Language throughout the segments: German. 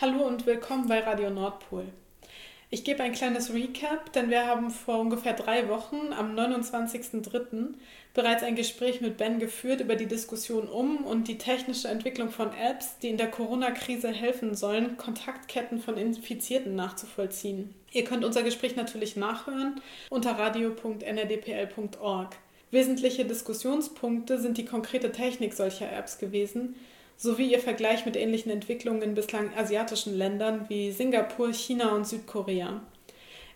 Hallo und willkommen bei Radio Nordpol. Ich gebe ein kleines Recap, denn wir haben vor ungefähr drei Wochen am 29.03. bereits ein Gespräch mit Ben geführt über die Diskussion um und die technische Entwicklung von Apps, die in der Corona-Krise helfen sollen, Kontaktketten von Infizierten nachzuvollziehen. Ihr könnt unser Gespräch natürlich nachhören unter radio.nrdpl.org. Wesentliche Diskussionspunkte sind die konkrete Technik solcher Apps gewesen, sowie ihr Vergleich mit ähnlichen Entwicklungen in bislang asiatischen Ländern wie Singapur, China und Südkorea.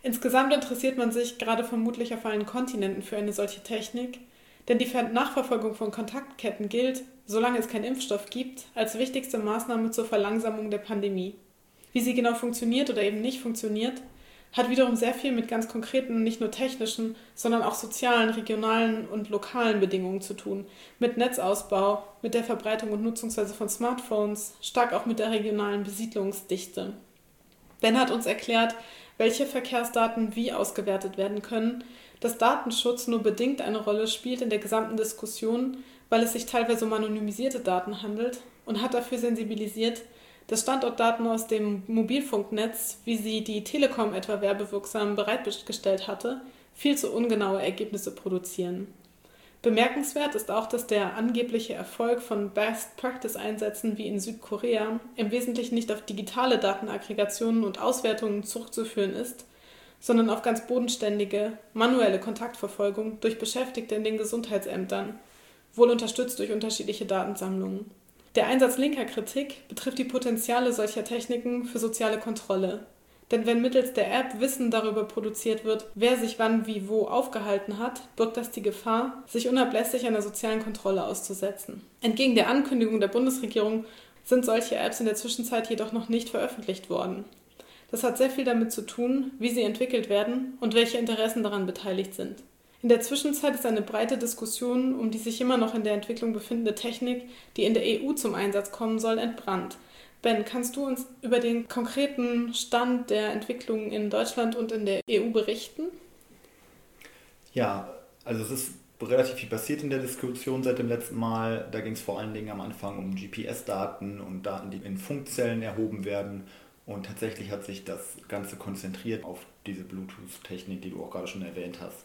Insgesamt interessiert man sich gerade vermutlich auf allen Kontinenten für eine solche Technik, denn die Nachverfolgung von Kontaktketten gilt, solange es keinen Impfstoff gibt, als wichtigste Maßnahme zur Verlangsamung der Pandemie. Wie sie genau funktioniert oder eben nicht funktioniert, hat wiederum sehr viel mit ganz konkreten, nicht nur technischen, sondern auch sozialen, regionalen und lokalen Bedingungen zu tun. Mit Netzausbau, mit der Verbreitung und Nutzungsweise von Smartphones, stark auch mit der regionalen Besiedlungsdichte. Ben hat uns erklärt, welche Verkehrsdaten wie ausgewertet werden können, dass Datenschutz nur bedingt eine Rolle spielt in der gesamten Diskussion, weil es sich teilweise um anonymisierte Daten handelt und hat dafür sensibilisiert, dass Standortdaten aus dem Mobilfunknetz, wie sie die Telekom etwa werbewirksam bereitgestellt hatte, viel zu ungenaue Ergebnisse produzieren. Bemerkenswert ist auch, dass der angebliche Erfolg von Best-Practice-Einsätzen wie in Südkorea im Wesentlichen nicht auf digitale Datenaggregationen und Auswertungen zurückzuführen ist, sondern auf ganz bodenständige, manuelle Kontaktverfolgung durch Beschäftigte in den Gesundheitsämtern, wohl unterstützt durch unterschiedliche Datensammlungen. Der Einsatz linker Kritik betrifft die Potenziale solcher Techniken für soziale Kontrolle. Denn wenn mittels der App Wissen darüber produziert wird, wer sich wann wie wo aufgehalten hat, birgt das die Gefahr, sich unablässig einer sozialen Kontrolle auszusetzen. Entgegen der Ankündigung der Bundesregierung sind solche Apps in der Zwischenzeit jedoch noch nicht veröffentlicht worden. Das hat sehr viel damit zu tun, wie sie entwickelt werden und welche Interessen daran beteiligt sind. In der Zwischenzeit ist eine breite Diskussion um die sich immer noch in der Entwicklung befindende Technik, die in der EU zum Einsatz kommen soll, entbrannt. Ben, kannst du uns über den konkreten Stand der Entwicklung in Deutschland und in der EU berichten? Ja, also es ist relativ viel passiert in der Diskussion seit dem letzten Mal. Da ging es vor allen Dingen am Anfang um GPS-Daten und Daten, die in Funkzellen erhoben werden. Und tatsächlich hat sich das Ganze konzentriert auf diese Bluetooth-Technik, die du auch gerade schon erwähnt hast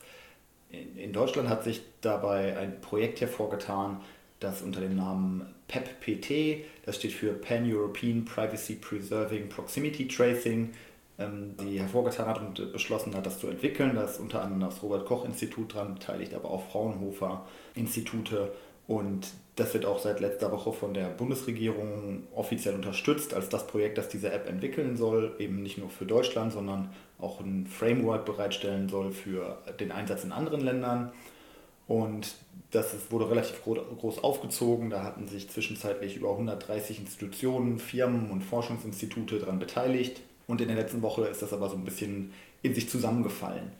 in Deutschland hat sich dabei ein Projekt hervorgetan, das unter dem Namen PEPPT, das steht für Pan-European Privacy Preserving Proximity Tracing, ähm, die hervorgetan hat und beschlossen hat, das zu entwickeln. Da ist unter anderem das Robert-Koch-Institut dran beteiligt, aber auch Fraunhofer-Institute. Und das wird auch seit letzter Woche von der Bundesregierung offiziell unterstützt als das Projekt, das diese App entwickeln soll, eben nicht nur für Deutschland, sondern auch ein Framework bereitstellen soll für den Einsatz in anderen Ländern. Und das wurde relativ groß aufgezogen. Da hatten sich zwischenzeitlich über 130 Institutionen, Firmen und Forschungsinstitute daran beteiligt. Und in der letzten Woche ist das aber so ein bisschen in sich zusammengefallen.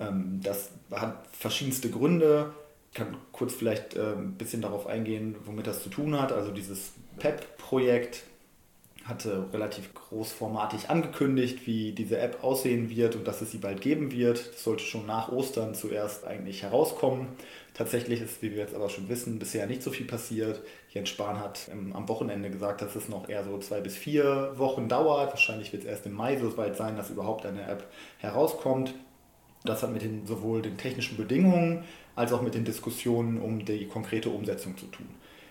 Ähm, das hat verschiedenste Gründe. Ich kann kurz vielleicht äh, ein bisschen darauf eingehen, womit das zu tun hat. Also dieses PEP-Projekt hatte relativ großformatig angekündigt, wie diese App aussehen wird und dass es sie bald geben wird. Das sollte schon nach Ostern zuerst eigentlich herauskommen. Tatsächlich ist, wie wir jetzt aber schon wissen, bisher nicht so viel passiert. Jens Spahn hat am Wochenende gesagt, dass es noch eher so zwei bis vier Wochen dauert. Wahrscheinlich wird es erst im Mai so weit sein, dass überhaupt eine App herauskommt. Das hat mit den, sowohl den technischen Bedingungen als auch mit den Diskussionen um die konkrete Umsetzung zu tun.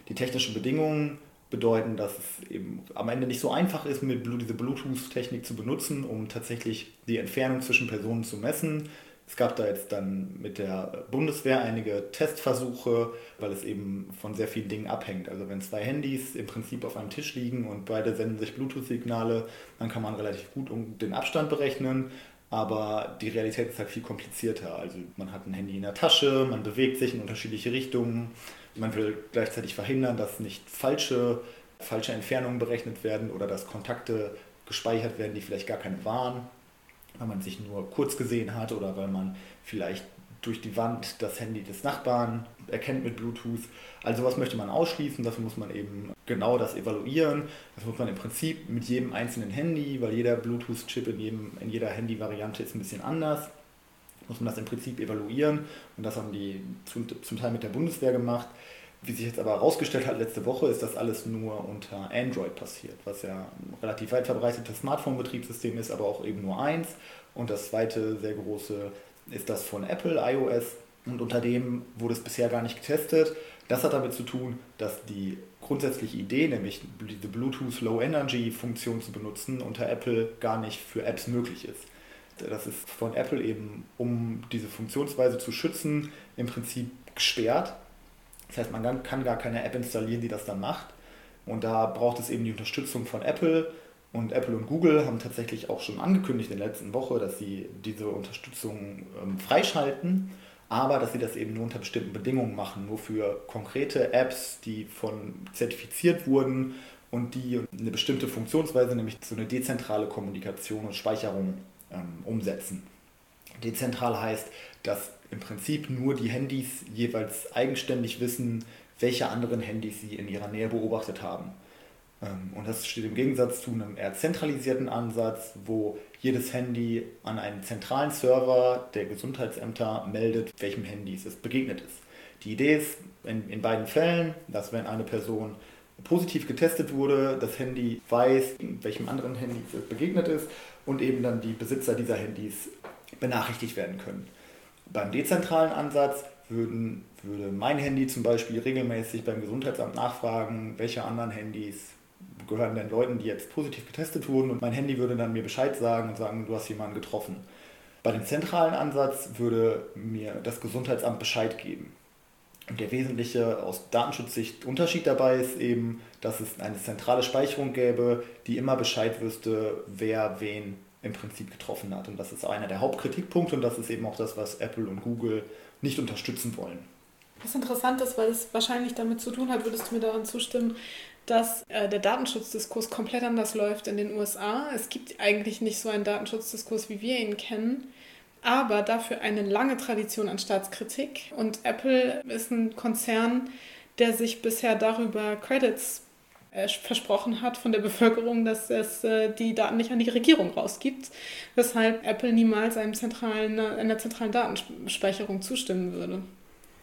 Die technischen Bedingungen bedeuten, dass es eben am Ende nicht so einfach ist, mit diese Bluetooth-Technik zu benutzen, um tatsächlich die Entfernung zwischen Personen zu messen. Es gab da jetzt dann mit der Bundeswehr einige Testversuche, weil es eben von sehr vielen Dingen abhängt. Also wenn zwei Handys im Prinzip auf einem Tisch liegen und beide senden sich Bluetooth-Signale, dann kann man relativ gut den Abstand berechnen. Aber die Realität ist halt viel komplizierter. Also man hat ein Handy in der Tasche, man bewegt sich in unterschiedliche Richtungen man will gleichzeitig verhindern, dass nicht falsche, falsche Entfernungen berechnet werden oder dass Kontakte gespeichert werden, die vielleicht gar keine waren, weil man sich nur kurz gesehen hat oder weil man vielleicht durch die Wand das Handy des Nachbarn erkennt mit Bluetooth. Also was möchte man ausschließen, das muss man eben genau das evaluieren. Das muss man im Prinzip mit jedem einzelnen Handy, weil jeder Bluetooth-Chip in, in jeder Handy-Variante ist ein bisschen anders, muss man das im Prinzip evaluieren. Und das haben die zum, zum Teil mit der Bundeswehr gemacht. Wie sich jetzt aber herausgestellt hat letzte Woche, ist das alles nur unter Android passiert, was ja ein relativ weit verbreitetes Smartphone-Betriebssystem ist, aber auch eben nur eins. Und das zweite sehr große ist das von Apple, iOS. Und unter dem wurde es bisher gar nicht getestet. Das hat damit zu tun, dass die grundsätzliche Idee, nämlich diese Bluetooth Low Energy Funktion zu benutzen, unter Apple gar nicht für Apps möglich ist. Das ist von Apple eben, um diese Funktionsweise zu schützen, im Prinzip gesperrt. Das heißt, man kann gar keine App installieren, die das dann macht. Und da braucht es eben die Unterstützung von Apple. Und Apple und Google haben tatsächlich auch schon angekündigt in der letzten Woche, dass sie diese Unterstützung ähm, freischalten aber dass sie das eben nur unter bestimmten Bedingungen machen, nur für konkrete Apps, die von zertifiziert wurden und die eine bestimmte Funktionsweise, nämlich so eine dezentrale Kommunikation und Speicherung ähm, umsetzen. Dezentral heißt, dass im Prinzip nur die Handys jeweils eigenständig wissen, welche anderen Handys sie in ihrer Nähe beobachtet haben. Ähm, und das steht im Gegensatz zu einem eher zentralisierten Ansatz, wo jedes Handy an einen zentralen Server der Gesundheitsämter meldet, welchem Handy es begegnet ist. Die Idee ist in, in beiden Fällen, dass wenn eine Person positiv getestet wurde, das Handy weiß, welchem anderen Handy es begegnet ist und eben dann die Besitzer dieser Handys benachrichtigt werden können. Beim dezentralen Ansatz würden, würde mein Handy zum Beispiel regelmäßig beim Gesundheitsamt nachfragen, welche anderen Handys gehören den Leuten, die jetzt positiv getestet wurden und mein Handy würde dann mir Bescheid sagen und sagen, du hast jemanden getroffen. Bei dem zentralen Ansatz würde mir das Gesundheitsamt Bescheid geben. Und der wesentliche aus Datenschutzsicht Unterschied dabei ist eben, dass es eine zentrale Speicherung gäbe, die immer Bescheid wüsste, wer wen im Prinzip getroffen hat. Und das ist einer der Hauptkritikpunkte und das ist eben auch das, was Apple und Google nicht unterstützen wollen. Was interessant ist, weil es wahrscheinlich damit zu tun hat, würdest du mir daran zustimmen, dass äh, der Datenschutzdiskurs komplett anders läuft in den USA. Es gibt eigentlich nicht so einen Datenschutzdiskurs, wie wir ihn kennen, aber dafür eine lange Tradition an Staatskritik. Und Apple ist ein Konzern, der sich bisher darüber Credits äh, versprochen hat von der Bevölkerung, dass es äh, die Daten nicht an die Regierung rausgibt, weshalb Apple niemals einem zentralen, einer zentralen Datenspeicherung zustimmen würde.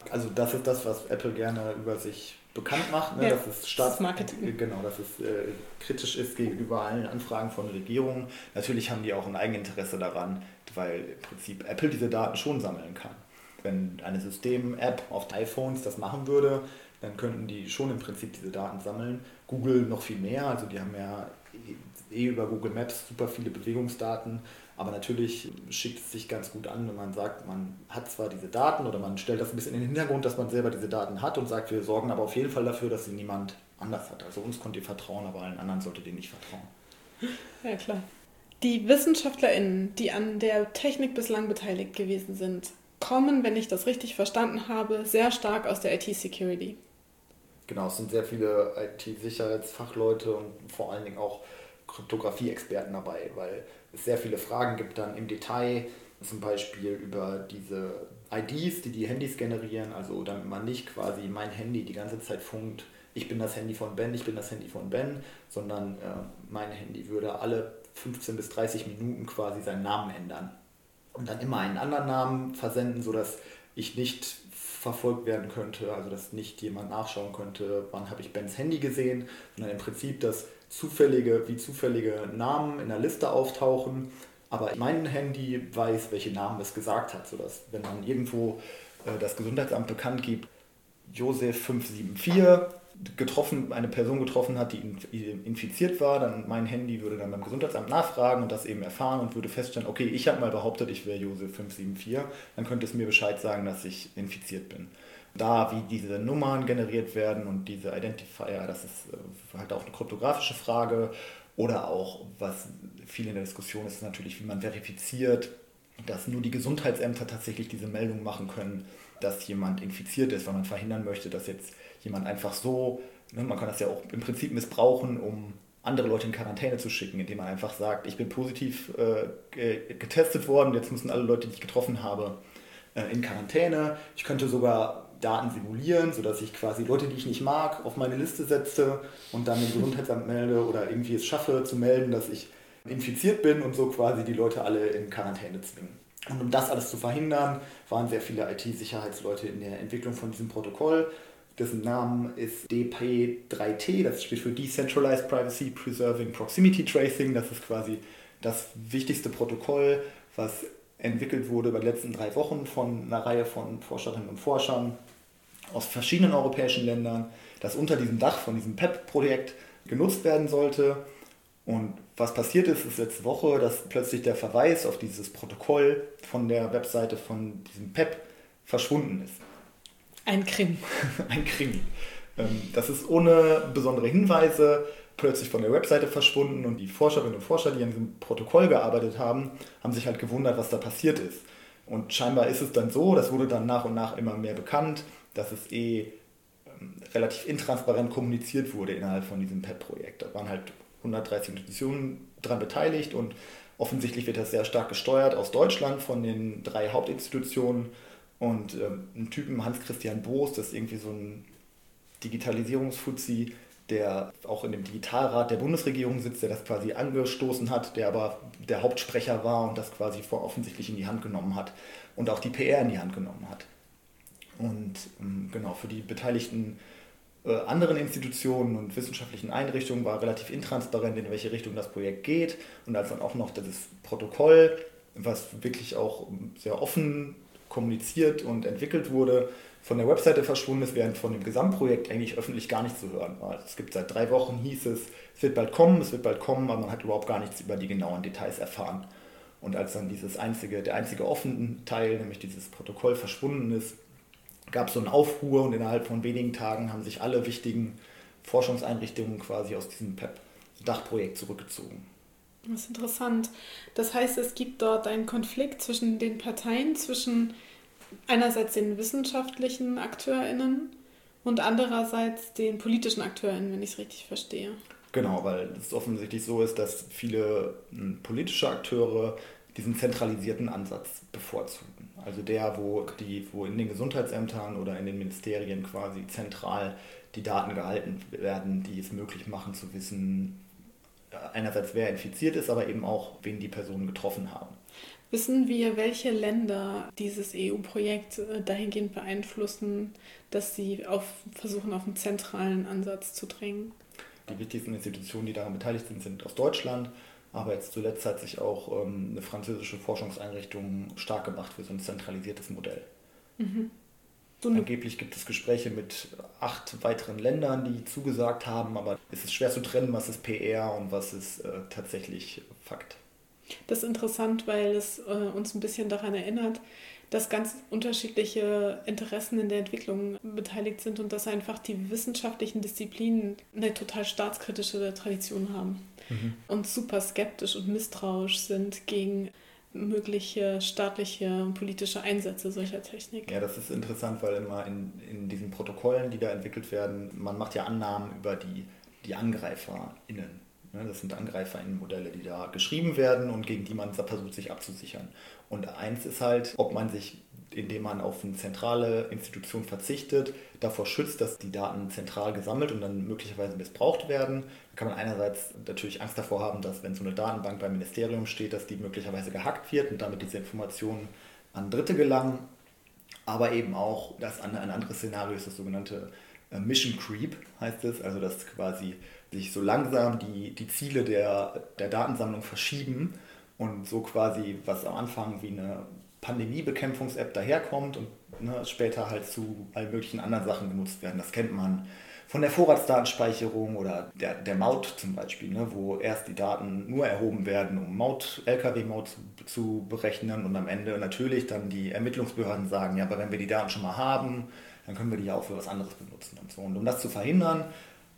Also das ist das, was Apple gerne über sich bekannt macht, ne, ja, dass es Staats Marketing. Genau, dass es äh, kritisch ist gegenüber allen Anfragen von Regierungen. Natürlich haben die auch ein Eigeninteresse daran, weil im Prinzip Apple diese Daten schon sammeln kann. Wenn eine System-App auf iPhones das machen würde, dann könnten die schon im Prinzip diese Daten sammeln. Google noch viel mehr, also die haben ja eh über Google Maps super viele Bewegungsdaten aber natürlich schickt es sich ganz gut an, wenn man sagt, man hat zwar diese Daten oder man stellt das ein bisschen in den Hintergrund, dass man selber diese Daten hat und sagt, wir sorgen aber auf jeden Fall dafür, dass sie niemand anders hat. Also uns könnt ihr vertrauen, aber allen anderen solltet ihr nicht vertrauen. Ja, klar. Die WissenschaftlerInnen, die an der Technik bislang beteiligt gewesen sind, kommen, wenn ich das richtig verstanden habe, sehr stark aus der IT-Security. Genau, es sind sehr viele IT-Sicherheitsfachleute und vor allen Dingen auch Kryptographie-Experten dabei, weil es sehr viele Fragen gibt dann im Detail, zum Beispiel über diese IDs, die die Handys generieren, also damit man nicht quasi mein Handy die ganze Zeit funkt, ich bin das Handy von Ben, ich bin das Handy von Ben, sondern äh, mein Handy würde alle 15 bis 30 Minuten quasi seinen Namen ändern und dann immer einen anderen Namen versenden, sodass ich nicht verfolgt werden könnte, also dass nicht jemand nachschauen könnte, wann habe ich Bens Handy gesehen, sondern im Prinzip, dass zufällige, wie zufällige Namen in der Liste auftauchen, aber mein Handy weiß, welche Namen es gesagt hat, sodass wenn man irgendwo äh, das Gesundheitsamt bekannt gibt, Josef 574 getroffen, eine Person getroffen hat, die infiziert war, dann mein Handy würde dann beim Gesundheitsamt nachfragen und das eben erfahren und würde feststellen, okay, ich habe mal behauptet, ich wäre Josef 574, dann könnte es mir Bescheid sagen, dass ich infiziert bin da, wie diese Nummern generiert werden und diese Identifier, das ist äh, halt auch eine kryptografische Frage. Oder auch, was viel in der Diskussion ist, natürlich, wie man verifiziert, dass nur die Gesundheitsämter tatsächlich diese Meldung machen können, dass jemand infiziert ist, weil man verhindern möchte, dass jetzt jemand einfach so, ne, man kann das ja auch im Prinzip missbrauchen, um andere Leute in Quarantäne zu schicken, indem man einfach sagt, ich bin positiv äh, getestet worden, jetzt müssen alle Leute, die ich getroffen habe, äh, in Quarantäne. Ich könnte sogar Daten simulieren, sodass ich quasi Leute, die ich nicht mag, auf meine Liste setze und dann im Gesundheitsamt melde oder irgendwie es schaffe zu melden, dass ich infiziert bin und so quasi die Leute alle in Quarantäne zwingen. Und um das alles zu verhindern, waren sehr viele IT-Sicherheitsleute in der Entwicklung von diesem Protokoll. dessen Namen ist DP3T, das steht für Decentralized Privacy Preserving Proximity Tracing. Das ist quasi das wichtigste Protokoll, was entwickelt wurde über die letzten drei Wochen von einer Reihe von Forscherinnen und Forschern aus verschiedenen europäischen Ländern, das unter diesem Dach von diesem PEP-Projekt genutzt werden sollte. Und was passiert ist, ist letzte Woche, dass plötzlich der Verweis auf dieses Protokoll von der Webseite von diesem PEP verschwunden ist. Ein Krimi. Ein Krimi. Ähm, das ist ohne besondere Hinweise plötzlich von der Webseite verschwunden und die Forscherinnen und Forscher, die an diesem Protokoll gearbeitet haben, haben sich halt gewundert, was da passiert ist. Und scheinbar ist es dann so, das wurde dann nach und nach immer mehr bekannt, dass es eh ähm, relativ intransparent kommuniziert wurde innerhalb von diesem PEP-Projekt. Da waren halt 130 Institutionen daran beteiligt und offensichtlich wird das sehr stark gesteuert aus Deutschland von den drei Hauptinstitutionen und ähm, ein Typen, Hans-Christian Boos, das ist irgendwie so ein Digitalisierungsfuzzi, der auch in dem Digitalrat der Bundesregierung sitzt, der das quasi angestoßen hat, der aber der Hauptsprecher war und das quasi offensichtlich in die Hand genommen hat und auch die PR in die Hand genommen hat. Und ähm, genau, für die beteiligten äh, anderen Institutionen und wissenschaftlichen Einrichtungen war relativ intransparent, in welche Richtung das Projekt geht. Und als dann auch noch das Protokoll, was wirklich auch sehr offen kommuniziert und entwickelt wurde, von der Webseite verschwunden ist, während von dem Gesamtprojekt eigentlich öffentlich gar nichts zu hören war. Es gibt seit drei Wochen, hieß es, es wird bald kommen, es wird bald kommen, aber man hat überhaupt gar nichts über die genauen Details erfahren. Und als dann dieses einzige, der einzige offene Teil, nämlich dieses Protokoll, verschwunden ist, gab es so einen Aufruhr und innerhalb von wenigen Tagen haben sich alle wichtigen Forschungseinrichtungen quasi aus diesem PEP-Dachprojekt zurückgezogen. Das ist interessant. Das heißt, es gibt dort einen Konflikt zwischen den Parteien, zwischen einerseits den wissenschaftlichen AkteurInnen und andererseits den politischen AkteurInnen, wenn ich es richtig verstehe. Genau, weil es offensichtlich so ist, dass viele hm, politische Akteure diesen zentralisierten Ansatz bevorzugen. Also der, wo, die, wo in den Gesundheitsämtern oder in den Ministerien quasi zentral die Daten gehalten werden, die es möglich machen zu wissen, äh, einerseits wer infiziert ist, aber eben auch, wen die Personen getroffen haben. Wissen wir, welche Länder dieses EU-Projekt äh, dahingehend beeinflussen, dass sie auf, versuchen, auf einen zentralen Ansatz zu drängen? Die wichtigsten Institutionen, die daran beteiligt sind, sind aus Deutschland. Aber jetzt zuletzt hat sich auch ähm, eine französische Forschungseinrichtung stark gemacht für so ein zentralisiertes Modell. Mhm. So Angeblich gibt es Gespräche mit acht weiteren Ländern, die zugesagt haben, aber es ist schwer zu trennen, was ist PR und was ist äh, tatsächlich Fakt. Das ist interessant, weil es äh, uns ein bisschen daran erinnert, dass ganz unterschiedliche Interessen in der Entwicklung beteiligt sind und dass einfach die wissenschaftlichen Disziplinen eine total staatskritische Tradition haben mhm. und super skeptisch und misstrauisch sind gegen mögliche staatliche und politische Einsätze solcher Technik. Ja, das ist interessant, weil immer in, in diesen Protokollen, die da entwickelt werden, man macht ja Annahmen über die, die AngreiferInnen. Ne, das sind AngreiferInnen-Modelle, die da geschrieben werden und gegen die man versucht, sich abzusichern. Und eins ist halt, ob man sich, indem man auf eine zentrale Institution verzichtet, davor schützt, dass die Daten zentral gesammelt und dann möglicherweise missbraucht werden. Da kann man einerseits natürlich Angst davor haben, dass wenn so eine Datenbank beim Ministerium steht, dass die möglicherweise gehackt wird und damit diese Informationen an Dritte gelangen. Aber eben auch, dass ein anderes Szenario ist das sogenannte Mission Creep, heißt es, also dass quasi sich so langsam die, die Ziele der, der Datensammlung verschieben und so quasi, was am Anfang wie eine Pandemiebekämpfungs-App daherkommt und ne, später halt zu allen möglichen anderen Sachen genutzt werden. Das kennt man von der Vorratsdatenspeicherung oder der, der Maut zum Beispiel, ne, wo erst die Daten nur erhoben werden, um Maut, Lkw-Maut zu, zu berechnen und am Ende natürlich dann die Ermittlungsbehörden sagen, ja, aber wenn wir die Daten schon mal haben, dann können wir die ja auch für was anderes benutzen und so. Und um das zu verhindern,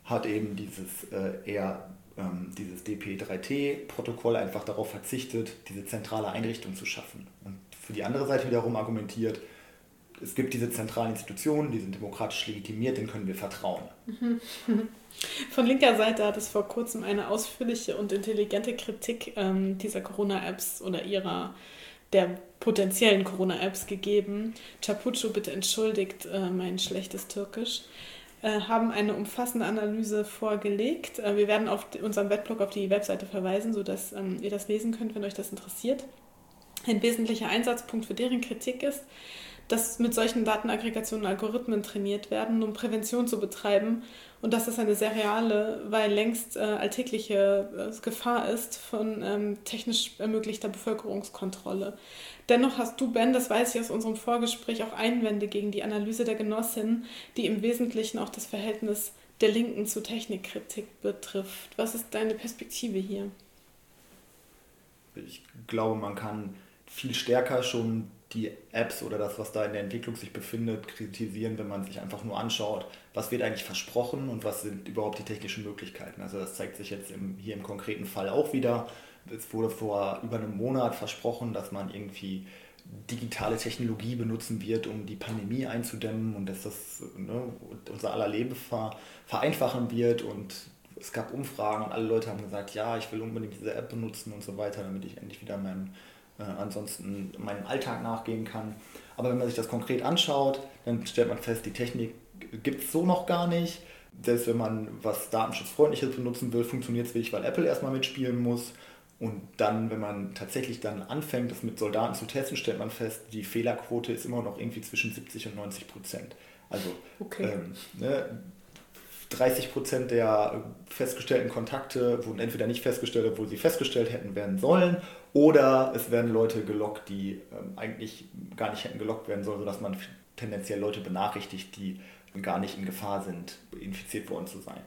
hat eben dieses äh, eher ähm, dieses DP3T-Protokoll einfach darauf verzichtet, diese zentrale Einrichtung zu schaffen. Und für die andere Seite wiederum argumentiert, es gibt diese zentralen Institutionen, die sind demokratisch legitimiert, denen können wir vertrauen. Von linker Seite hat es vor kurzem eine ausführliche und intelligente Kritik ähm, dieser Corona-Apps oder ihrer der potenziellen Corona-Apps gegeben. Chapucho, bitte entschuldigt äh, mein schlechtes Türkisch. Äh, haben eine umfassende Analyse vorgelegt. Äh, wir werden auf unserem Webblog auf die Webseite verweisen, sodass ähm, ihr das lesen könnt, wenn euch das interessiert. Ein wesentlicher Einsatzpunkt für deren Kritik ist, dass mit solchen Datenaggregationen Algorithmen trainiert werden, um Prävention zu betreiben und dass das eine sehr reale, weil längst äh, alltägliche äh, Gefahr ist von ähm, technisch ermöglichter Bevölkerungskontrolle. Dennoch hast du, Ben, das weiß ich aus unserem Vorgespräch, auch Einwände gegen die Analyse der Genossin, die im Wesentlichen auch das Verhältnis der Linken zu Technikkritik betrifft. Was ist deine Perspektive hier? Ich glaube, man kann viel stärker schon die Apps oder das, was da in der Entwicklung sich befindet, kritisieren, wenn man sich einfach nur anschaut, was wird eigentlich versprochen und was sind überhaupt die technischen Möglichkeiten. Also das zeigt sich jetzt im, hier im konkreten Fall auch wieder. Es wurde vor über einem Monat versprochen, dass man irgendwie digitale Technologie benutzen wird, um die Pandemie einzudämmen und dass das ne, unser aller Leben ver, vereinfachen wird. Und es gab Umfragen und alle Leute haben gesagt, ja, ich will unbedingt diese App benutzen und so weiter, damit ich endlich wieder meinem, äh, ansonsten meinem Alltag nachgehen kann. Aber wenn man sich das konkret anschaut, dann stellt man fest, die Technik gibt es so noch gar nicht. Selbst wenn man was Datenschutzfreundliches benutzen will, funktioniert es wirklich, weil Apple erstmal mitspielen muss. Und dann, wenn man tatsächlich dann anfängt, das mit Soldaten zu testen, stellt man fest, die Fehlerquote ist immer noch irgendwie zwischen 70 und 90 Prozent. Also okay. ähm, ne, 30 Prozent der festgestellten Kontakte wurden entweder nicht festgestellt, obwohl sie festgestellt hätten werden sollen, oder es werden Leute gelockt, die ähm, eigentlich gar nicht hätten gelockt werden sollen, sodass man tendenziell Leute benachrichtigt, die gar nicht in Gefahr sind, infiziert worden zu sein.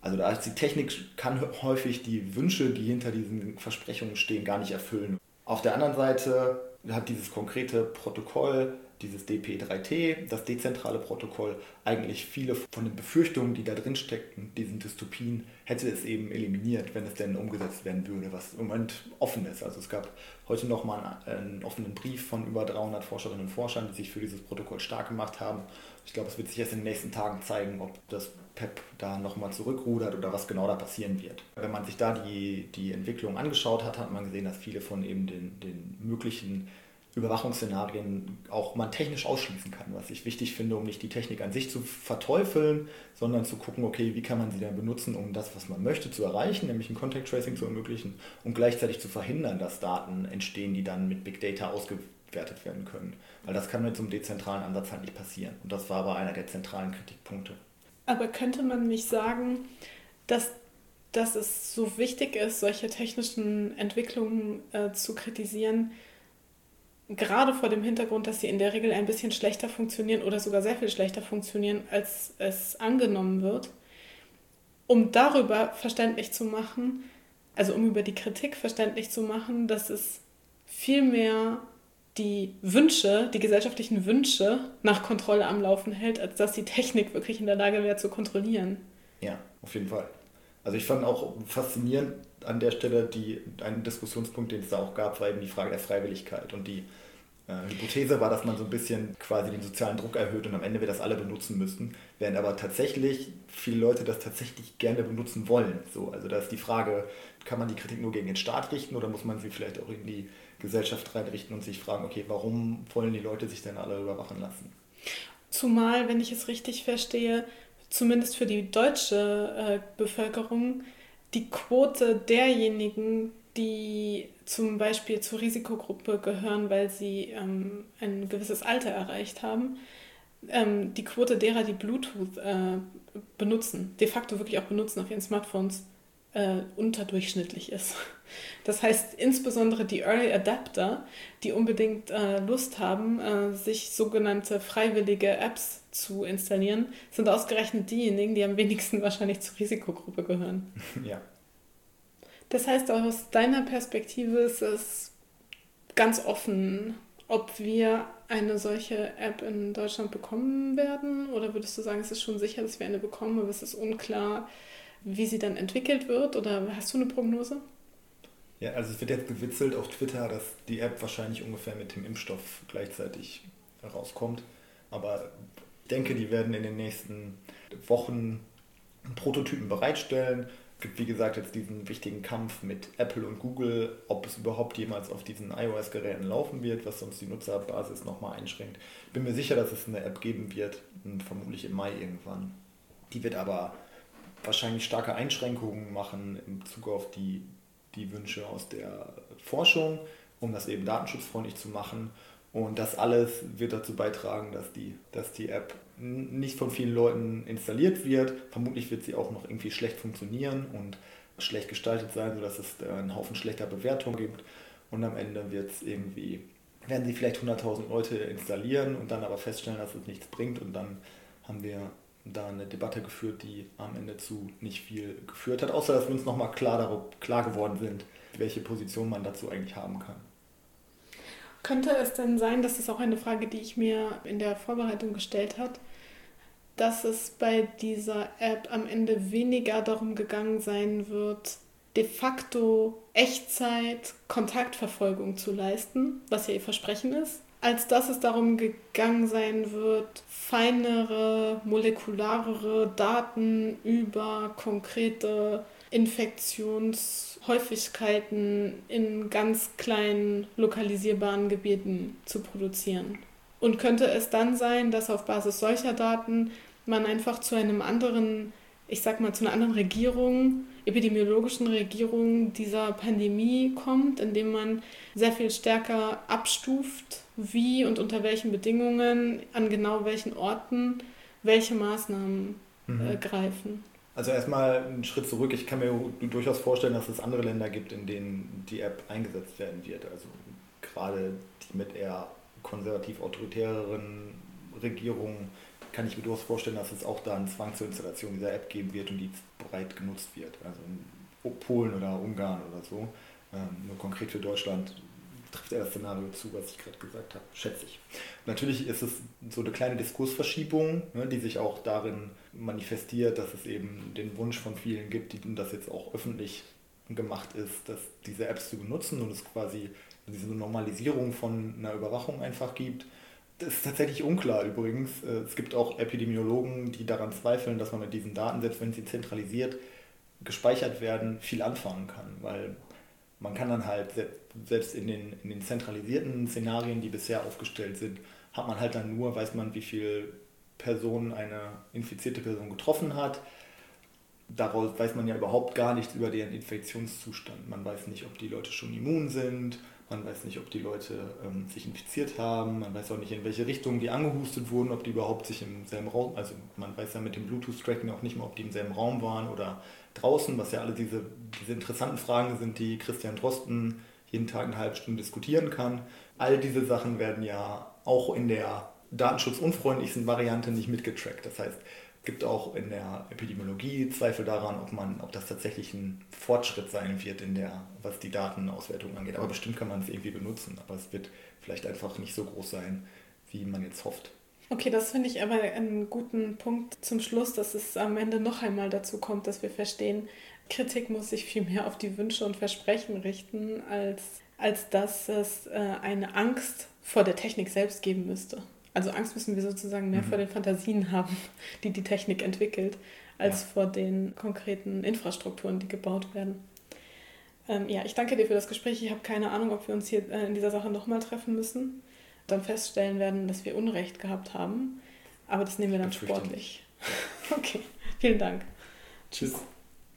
Also da ist die Technik kann häufig die Wünsche, die hinter diesen Versprechungen stehen, gar nicht erfüllen. Auf der anderen Seite hat dieses konkrete Protokoll, dieses DP3T, das dezentrale Protokoll, eigentlich viele von den Befürchtungen, die da drin steckten, diesen Dystopien, hätte es eben eliminiert, wenn es denn umgesetzt werden würde, was im Moment offen ist. Also es gab heute nochmal einen, offenen Brief von über 300 Forscherinnen und Forschern, die sich für dieses Protokoll stark gemacht haben. Ich glaube, es wird sich erst in den nächsten Tagen zeigen, ob das PEP da nochmal zurückrudert oder was genau da passieren wird. Wenn man sich da die, die Entwicklung angeschaut hat, hat man gesehen, dass viele von eben den, den möglichen Überwachungsszenarien auch man technisch ausschließen kann, was ich wichtig finde, um nicht die Technik an sich zu verteufeln, sondern zu gucken, okay, wie kann man sie dann benutzen, um das, was man möchte, zu erreichen, nämlich ein Contact Tracing zu ermöglichen und gleichzeitig zu verhindern, dass Daten entstehen, die dann mit Big Data ausgewertet werden können. Weil das kann mit so einem dezentralen Ansatz halt nicht passieren. Und das war aber einer der zentralen Kritikpunkte. Aber könnte man nicht sagen, dass, dass es so wichtig ist, solche technischen Entwicklungen äh, zu kritisieren, gerade vor dem Hintergrund, dass sie in der Regel ein bisschen schlechter funktionieren oder sogar sehr viel schlechter funktionieren, als es angenommen wird, um darüber verständlich zu machen, also um über die Kritik verständlich zu machen, dass es viel mehr die Wünsche, die gesellschaftlichen Wünsche nach Kontrolle am Laufen hält, als dass die Technik wirklich in der Lage wäre zu kontrollieren. Ja, auf jeden Fall. Also ich fand auch faszinierend an der Stelle die, einen Diskussionspunkt, den es da auch gab, war eben die Frage der Freiwilligkeit. Und die äh, Hypothese war, dass man so ein bisschen quasi den sozialen Druck erhöht und am Ende wir das alle benutzen müssten, während aber tatsächlich viele Leute das tatsächlich gerne benutzen wollen. So, also da ist die Frage, kann man die Kritik nur gegen den Staat richten oder muss man sie vielleicht auch in die Gesellschaft reinrichten und sich fragen, okay, warum wollen die Leute sich denn alle überwachen lassen? Zumal, wenn ich es richtig verstehe, zumindest für die deutsche äh, Bevölkerung die Quote derjenigen, die zum Beispiel zur Risikogruppe gehören, weil sie ähm, ein gewisses Alter erreicht haben, ähm, die Quote derer, die Bluetooth äh, benutzen, de facto wirklich auch benutzen auf ihren Smartphones, äh, unterdurchschnittlich ist. Das heißt, insbesondere die Early Adapter, die unbedingt äh, Lust haben, äh, sich sogenannte freiwillige Apps zu installieren, sind ausgerechnet diejenigen, die am wenigsten wahrscheinlich zur Risikogruppe gehören. Ja. Das heißt, aus deiner Perspektive ist es ganz offen, ob wir eine solche App in Deutschland bekommen werden? Oder würdest du sagen, es ist schon sicher, dass wir eine bekommen, aber es ist unklar, wie sie dann entwickelt wird? Oder hast du eine Prognose? Ja, also es wird jetzt gewitzelt auf Twitter, dass die App wahrscheinlich ungefähr mit dem Impfstoff gleichzeitig rauskommt. Aber ich denke, die werden in den nächsten Wochen Prototypen bereitstellen. Es gibt, wie gesagt, jetzt diesen wichtigen Kampf mit Apple und Google, ob es überhaupt jemals auf diesen iOS-Geräten laufen wird, was sonst die Nutzerbasis nochmal einschränkt. Ich bin mir sicher, dass es eine App geben wird, vermutlich im Mai irgendwann. Die wird aber wahrscheinlich starke Einschränkungen machen in Bezug auf die, die Wünsche aus der Forschung, um das eben datenschutzfreundlich zu machen. Und das alles wird dazu beitragen, dass die, dass die App nicht von vielen Leuten installiert wird. Vermutlich wird sie auch noch irgendwie schlecht funktionieren und schlecht gestaltet sein, sodass es einen Haufen schlechter Bewertungen gibt. Und am Ende wird es irgendwie, werden sie vielleicht 100.000 Leute installieren und dann aber feststellen, dass es nichts bringt. Und dann haben wir da eine Debatte geführt, die am Ende zu nicht viel geführt hat, außer dass wir uns nochmal klar, klar geworden sind, welche Position man dazu eigentlich haben kann. Könnte es denn sein, das ist auch eine Frage, die ich mir in der Vorbereitung gestellt habe, dass es bei dieser App am Ende weniger darum gegangen sein wird, de facto Echtzeit Kontaktverfolgung zu leisten, was ja ihr Versprechen ist, als dass es darum gegangen sein wird, feinere, molekularere Daten über konkrete Infektionshäufigkeiten in ganz kleinen lokalisierbaren Gebieten zu produzieren. Und könnte es dann sein, dass auf Basis solcher Daten man einfach zu einem anderen, ich sag mal, zu einer anderen Regierung, epidemiologischen Regierung dieser Pandemie kommt, indem man sehr viel stärker abstuft, wie und unter welchen Bedingungen, an genau welchen Orten welche Maßnahmen mhm. äh, greifen. Also erstmal einen Schritt zurück. Ich kann mir durchaus vorstellen, dass es andere Länder gibt, in denen die App eingesetzt werden wird. Also gerade die mit eher konservativ-autoritäreren Regierungen kann ich mir durchaus vorstellen, dass es auch da einen Zwang zur Installation dieser App geben wird und die breit genutzt wird. Also in Polen oder Ungarn oder so. Ähm, nur konkret für Deutschland trifft er das Szenario zu, was ich gerade gesagt habe, schätze ich. Natürlich ist es so eine kleine Diskursverschiebung, ne, die sich auch darin manifestiert, dass es eben den Wunsch von vielen gibt, die das jetzt auch öffentlich gemacht ist, dass diese Apps zu benutzen und es quasi diese Normalisierung von einer Überwachung einfach gibt. Das ist tatsächlich unklar übrigens. Äh, es gibt auch Epidemiologen, die daran zweifeln, dass man mit diesen Daten, selbst wenn sie zentralisiert gespeichert werden, viel anfangen kann. Weil man kann dann halt, selbst in den, in den zentralisierten Szenarien, die bisher aufgestellt sind, hat man halt dann nur, weiß man, wie viele Personen eine infizierte Person getroffen hat daraus weiß man ja überhaupt gar nichts über deren Infektionszustand. Man weiß nicht, ob die Leute schon immun sind, man weiß nicht, ob die Leute ähm, sich infiziert haben, man weiß auch nicht, in welche Richtung die angehustet wurden, ob die überhaupt sich im selben Raum, also man weiß ja mit dem Bluetooth-Tracking auch nicht mal, ob die im selben Raum waren oder draußen, was ja alle diese, diese interessanten Fragen sind, die Christian Drosten jeden Tag eine halbe Stunde diskutieren kann. All diese Sachen werden ja auch in der datenschutzunfreundlichsten Variante nicht mitgetrackt. Das heißt, gibt auch in der Epidemiologie Zweifel daran, ob man, ob das tatsächlich ein Fortschritt sein wird in der, was die Datenauswertung angeht. Aber bestimmt kann man es irgendwie benutzen, aber es wird vielleicht einfach nicht so groß sein, wie man jetzt hofft. Okay, das finde ich aber einen guten Punkt zum Schluss, dass es am Ende noch einmal dazu kommt, dass wir verstehen, Kritik muss sich viel mehr auf die Wünsche und Versprechen richten, als, als dass es äh, eine Angst vor der Technik selbst geben müsste. Also Angst müssen wir sozusagen mehr mhm. vor den Fantasien haben, die die Technik entwickelt, als ja. vor den konkreten Infrastrukturen, die gebaut werden. Ähm, ja, ich danke dir für das Gespräch. Ich habe keine Ahnung, ob wir uns hier äh, in dieser Sache nochmal treffen müssen. Dann feststellen werden, dass wir Unrecht gehabt haben. Aber das nehmen wir dann sportlich. okay, vielen Dank. Tschüss.